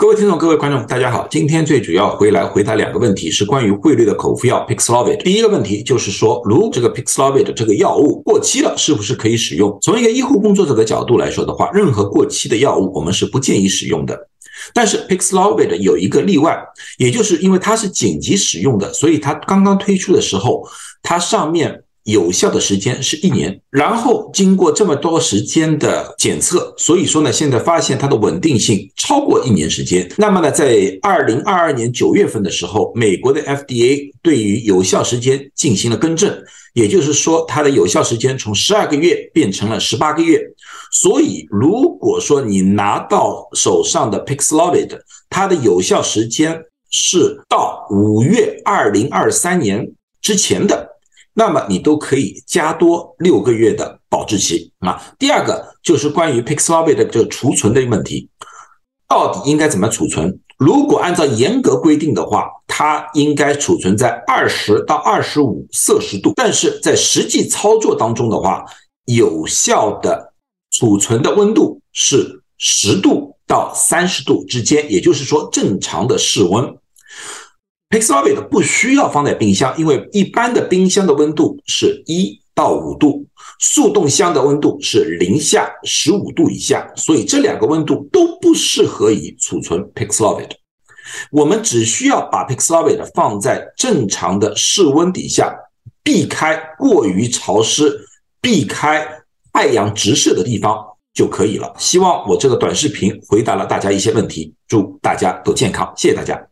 各位听众、各位观众，大家好。今天最主要回来回答两个问题，是关于汇率的口服药 Pixlovid。第一个问题就是说，如这个 Pixlovid 这个药物过期了，是不是可以使用？从一个医护工作者的角度来说的话，任何过期的药物我们是不建议使用的。但是 Pixlovid 有一个例外，也就是因为它是紧急使用的，所以它刚刚推出的时候，它上面。有效的时间是一年，然后经过这么多时间的检测，所以说呢，现在发现它的稳定性超过一年时间。那么呢，在二零二二年九月份的时候，美国的 FDA 对于有效时间进行了更正，也就是说，它的有效时间从十二个月变成了十八个月。所以，如果说你拿到手上的 Paxlovid，它的有效时间是到五月二零二三年之前的。那么你都可以加多六个月的保质期啊。第二个就是关于 Paxlovid 的这个储存的问题，到底应该怎么储存？如果按照严格规定的话，它应该储存在二十到二十五摄氏度。但是在实际操作当中的话，有效的储存的温度是十度到三十度之间，也就是说正常的室温。Paxlovid 不需要放在冰箱，因为一般的冰箱的温度是一到五度，速冻箱的温度是零下十五度以下，所以这两个温度都不适合于储存 Paxlovid。我们只需要把 Paxlovid 放在正常的室温底下，避开过于潮湿、避开太阳直射的地方就可以了。希望我这个短视频回答了大家一些问题，祝大家都健康，谢谢大家。